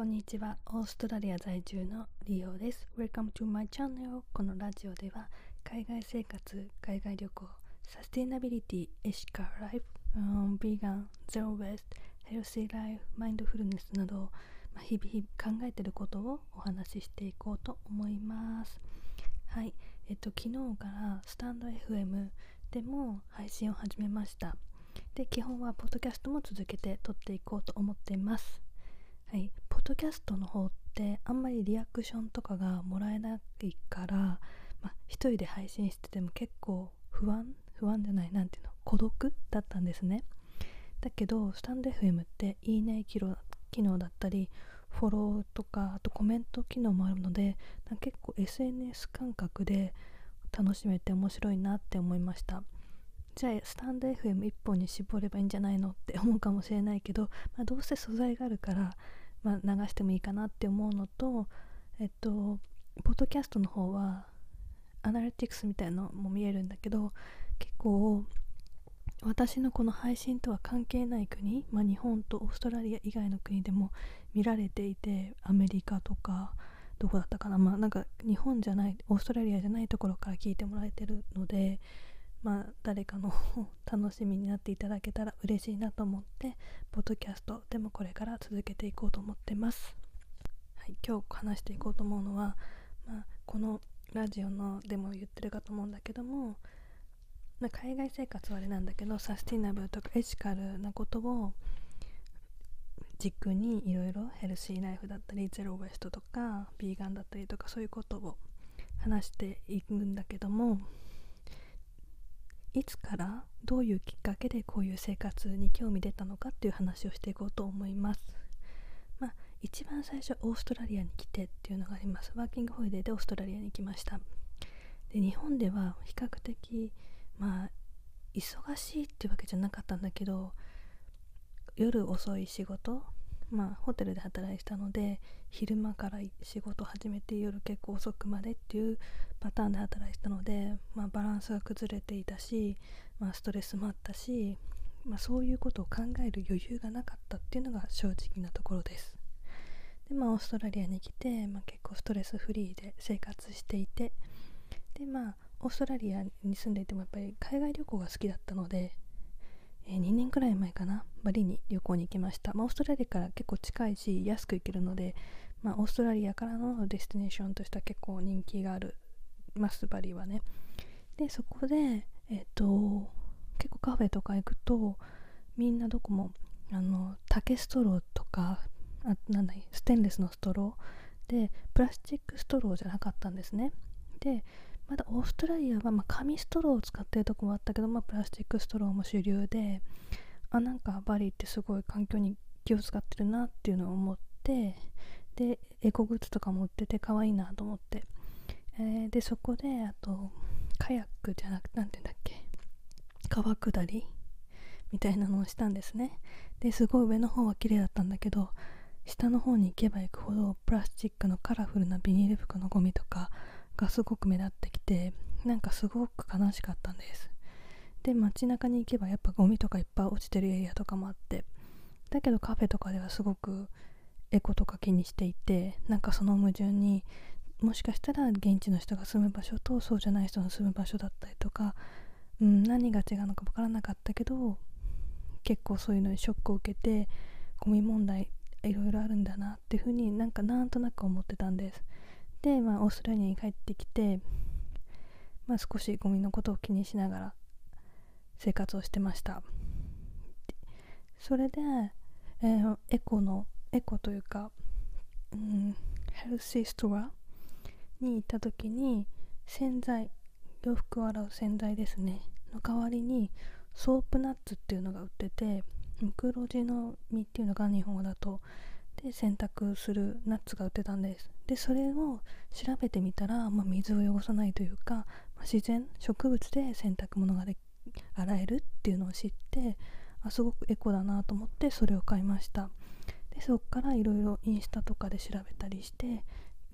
こんにちは。オーストラリア在住のリオです。Welcome to my channel. このラジオでは海外生活、海外旅行、サステイナビリティ、エシカライフ、ビーガン、ゼロウェスト、ヘルシーライフ、マインドフルネスなど、まあ、日々日々考えていることをお話ししていこうと思います。はい。えっと、昨日からスタンド FM でも配信を始めました。で、基本はポッドキャストも続けて撮っていこうと思っています。はい、ポッドキャストの方ってあんまりリアクションとかがもらえないから、まあ、一人で配信してても結構不安不安じゃない何ていうの孤独だったんですね。だけどスタンド FM っていいね機能だったりフォローとかあとコメント機能もあるので結構 SNS 感覚で楽しめて面白いなって思いました。じゃあスタンド FM1 本に絞ればいいんじゃないのって思うかもしれないけど、まあ、どうせ素材があるからまあ、流してもいいかなって思うのとえっとポッドキャストの方はアナリティクスみたいなのも見えるんだけど結構私のこの配信とは関係ない国、まあ、日本とオーストラリア以外の国でも見られていてアメリカとかどこだったかな。まあなんか日本じゃないオーストラリアじゃないところから聞いてもらえてるのでまあ、誰かの楽しみになっていただけたら嬉しいなと思ってポッドキャストでもこれから続けていこうと思ってます、はい、今日話していこうと思うのは、まあ、このラジオのでも言ってるかと思うんだけども、まあ、海外生活はあれなんだけどサスティナブルとかエシカルなことを軸にいろいろヘルシーライフだったりゼロウエストとかビーガンだったりとかそういうことを話していくんだけどもいつからどういうきっかけでこういう生活に興味出たのかっていう話をしていこうと思います。まあ、一番最初オーストラリアに来てっていうのがあります。ワーキングホリデーでオーストラリアに来ました。で日本では比較的まあ忙しいっていうわけじゃなかったんだけど夜遅い仕事まあホテルで働いてたので昼間から仕事始めて夜結構遅くまでっていうパターンで働いてたので、まあ、バランスが崩れていたし、まあ、ストレスもあったし、まあ、そういうことを考える余裕がなかったっていうのが正直なところです。でまあオーストラリアに来て、まあ、結構ストレスフリーで生活していてでまあオーストラリアに住んでいてもやっぱり海外旅行が好きだったのでえー、2年くらい前かなバリに旅行に行きました、まあ、オーストラリアから結構近いし安く行けるので、まあ、オーストラリアからの destination としては結構人気がありますバリはね。でそこでえっ、ー、と結構カフェとか行くとみんなどこもあの竹ストローとかあなんだステンレスのストローでプラスチックストローじゃなかったんですね。でまだオーストラリアは、まあ、紙ストローを使ってるとこもあったけど、まあ、プラスチックストローも主流であなんかバリってすごい環境に気を使ってるなっていうのを思ってでエコグッズとかも売ってて可愛いなと思って、えー、でそこであとカヤックじゃなくて何て言うんだっけ？川下り？みたいなのをしたんですね。ですごい上の方は綺麗だったんだけど下の方に行けば行くほどプラスチックのカラフルなビニール服のゴミとかがすごく目立ってきてなんかすごく悲しかったんです。で街中に行けばやっぱゴミとかいっぱい落ちてるエリアとかもあってだけどカフェとかではすごくエコとか気にしていてなんかその矛盾にもしかしたら現地の人が住む場所とそうじゃない人の住む場所だったりとか、うん、何が違うのか分からなかったけど結構そういうのにショックを受けてゴミ問題いろいろあるんだなっていうふうになんかなんとなく思ってたんです。で、まあ、オーストラリアに帰ってきて、まあ、少しゴミのことを気にしながら生活をしてました。それで、えー、エコのエコというか、うん、ヘルシーストアに行った時に洗剤洋服を洗う洗剤ですね。の代わりにソープナッツっていうのが売っててムクロジの実っていうのが日本語だと。で洗濯するナッツが売ってたんです。でそれを調べてみたら、まあ、水を汚さないというか、まあ、自然植物で洗濯物がで洗えるっていうのを知ってあすごくエコだなと思ってそれを買いました。でそこからいろいろインスタとかで調べたりして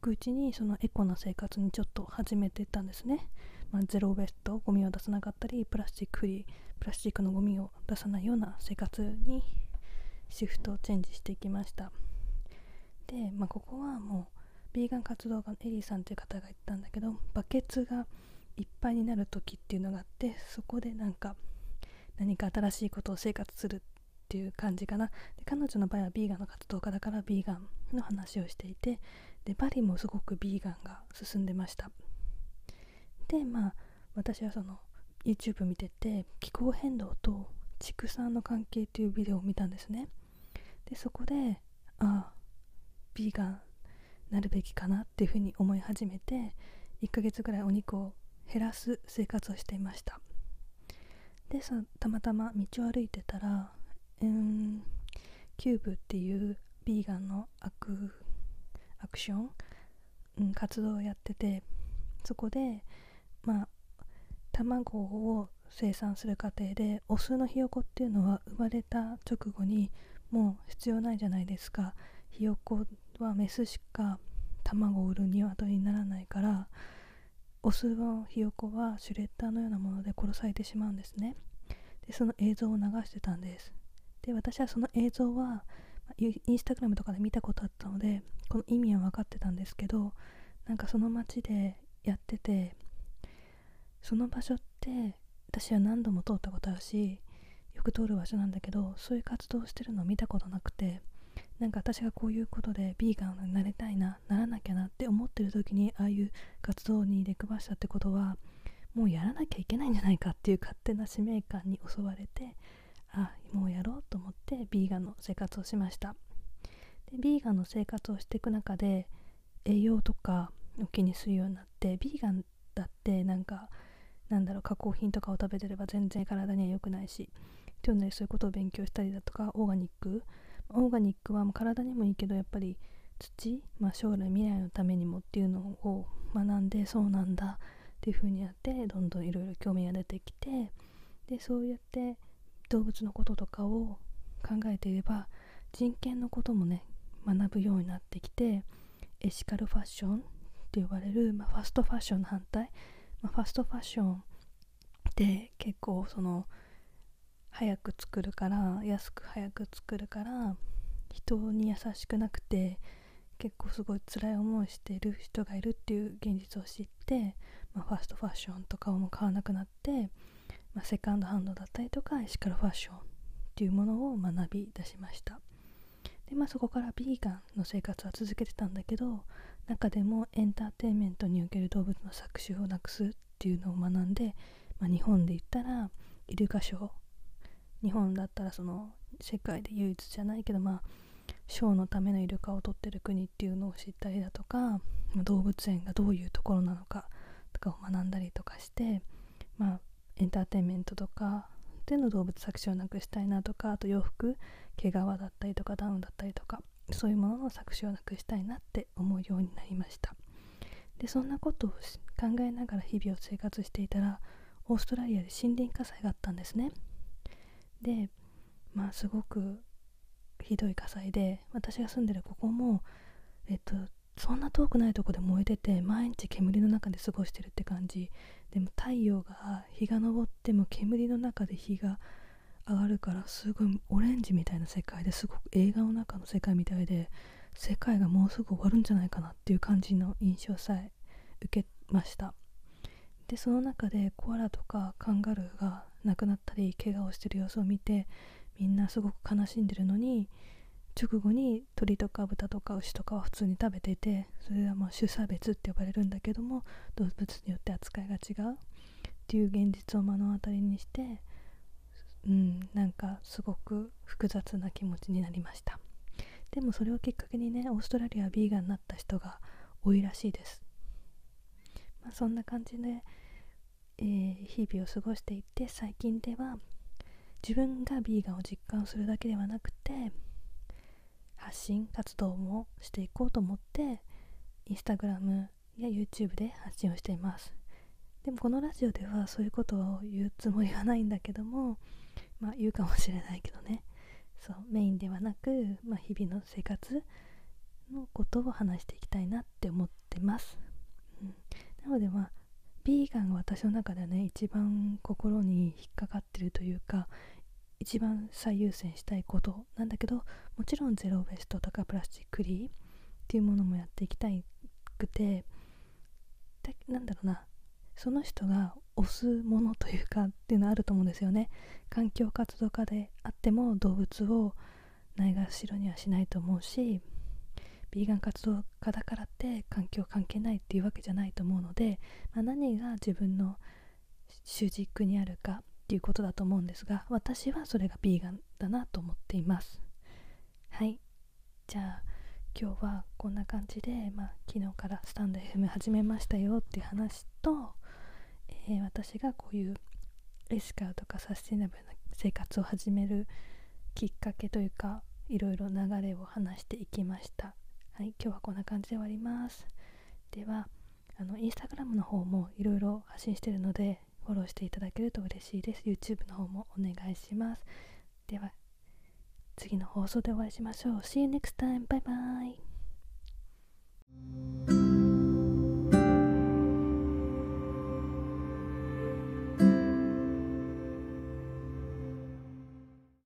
くうちにそのエコな生活にちょっと始めていったんですね、まあ、ゼロウエストゴミを出さなかったりプラスチックフリープラスチックのゴミを出さないような生活にシフトチェンジしていきました。で、まあ、ここはもうビーガン活動家のエリーさんという方が言ったんだけどバケツがいっぱいになる時っていうのがあってそこでなんか何か新しいことを生活するっていう感じかな。で彼女の場合はビーガンの活動家だからビーガンの話をしていてでバリもすごくビーガンが進んでました。でまあ私はその YouTube 見てて気候変動と畜産の関係っていうビデオを見たんですね。でそこでああビーガンなるべきかなっていうふうに思い始めて1ヶ月ぐらいお肉を減らす生活をしていました。でさたまたま道を歩いてたらうんキューブっていうビーガンのアクアクション、うん、活動をやっててそこでまあ卵を生産する過程でオスのひよこっていうのは生まれた直後にもう必要ないじゃないですか。ひよこはメスしか卵を売る鶏にならないからオスのひよこはシュレッダーのようなもので殺されてしまうんですね。でその映像を流してたんです。で私はその映像はインスタグラムとかで見たことあったのでこの意味は分かってたんですけどなんかその街でやっててその場所って私は何度も通ったことあるしよく通る場所なんだけどそういう活動をしてるのを見たことなくてなんか私がこういうことでビーガンになりたいなならなきゃなって思ってる時にああいう活動に出くわしたってことはもうやらなきゃいけないんじゃないかっていう勝手な使命感に襲われてあもうやろうと思ってビーガンの生活をしました。でビーガンの生活をしていく中で栄養とかを気にするようになってビーガンだってなんかなんだろう加工品とかを食べてれば全然体には良くないしっていうのでそういうことを勉強したりだとかオーガニック。オーガニックはもう体にもいいけどやっぱり土、まあ、将来未来のためにもっていうのを学んでそうなんだっていう風にやってどんどんいろいろ興味が出てきてでそうやって動物のこととかを考えていれば人権のこともね学ぶようになってきてエシカルファッションって呼ばれる、まあ、ファストファッションの反対、まあ、ファストファッションって結構その早く作るから安く早く作るから人に優しくなくて結構すごい辛い思いしてる人がいるっていう現実を知って、まあ、ファストファッションとかをも買わなくなって、まあ、セカンドハンドだったりとかエシカルファッションっていうものを学び出しました。でまあそこからビーガンの生活は続けてたんだけど中でもエンターテインメントにおける動物の搾取をなくすっていうのを学んで、まあ、日本で言ったらイルカショー。日本だったらその世界で唯一じゃないけどまあショーのためのイルカを取ってる国っていうのを知ったりだとか動物園がどういうところなのかとかを学んだりとかしてまあエンターテインメントとかでの動物搾取をなくしたいなとかあと洋服毛皮だったりとかダウンだったりとかそういうものの搾取をなくしたいなって思うようになりました。でそんなことを考えながら日々を生活していたらオーストラリアで森林火災があったんですね。でまあすごくひどい火災で私が住んでるここもえっとそんな遠くないとこで燃えてて毎日煙の中で過ごしてるって感じ。でも太陽が日が昇っても煙の中で日が上がるからすごいオレンジみたいな世界ですごく映画の中の世界みたいで世界がもうすぐ終わるんじゃないかなっていう感じの印象さえ受けました。でその中でコアラとかカンガルーが亡くなったり怪我をしてる様子を見てみんなすごく悲しんでるのに直後に鳥とか豚とか牛とかは普通に食べていてそれはまあ種差別って呼ばれるんだけども動物によって扱いが違うっていう現実を目の当たりにしてうんなんかすごく複雑な気持ちになりました。でもそれをきっかけにねオーストラリアはビーガンになった人が多いらしいです。まあそんな感じでえー、日々を過ごしていって最近では自分がビーガンを実感するだけではなくて発信活動もしていこうと思ってインスタグラムや YouTube で発信をしています。でもこのラジオではそういうことを言うつもりはないんだけどもまあ言うかもしれないけどね。そうメインではなく、まあ、日々の生活のことを話していきたいなって思ってます、うん、なのでまあビーガンが私の中ではね一番心に引っかかってるというか一番最優先したいことなんだけどもちろんゼロウェストとかプラスチックリーっていうものもやっていきたくてなんだろうな。その人が推すものというかっていうのはあると思うんですよね。環境活動家であっても動物をないがしろにはしないと思うしビーガン活動家だからって環境関係ないっていうわけじゃないと思うので、まあ、何が自分の主軸にあるかっていうことだと思うんですが私はそれがビーガンだなと思っています。はい。じゃあ今日はこんな感じで、まあ、昨日からスタンド FM 始めましたよっていう話と、えー、私がこういうエシカルとかサスティナブルな生活を始めるきっかけというかいろいろ流れを話していきました。はい。今日はこんな感じで終わります。ではあのインスタグラムの方もいろいろ発信してるのでフォローしていただけると嬉しいです。YouTube の方もお願いします。では次の放送でお会いしましょう。See you next time バイバイ。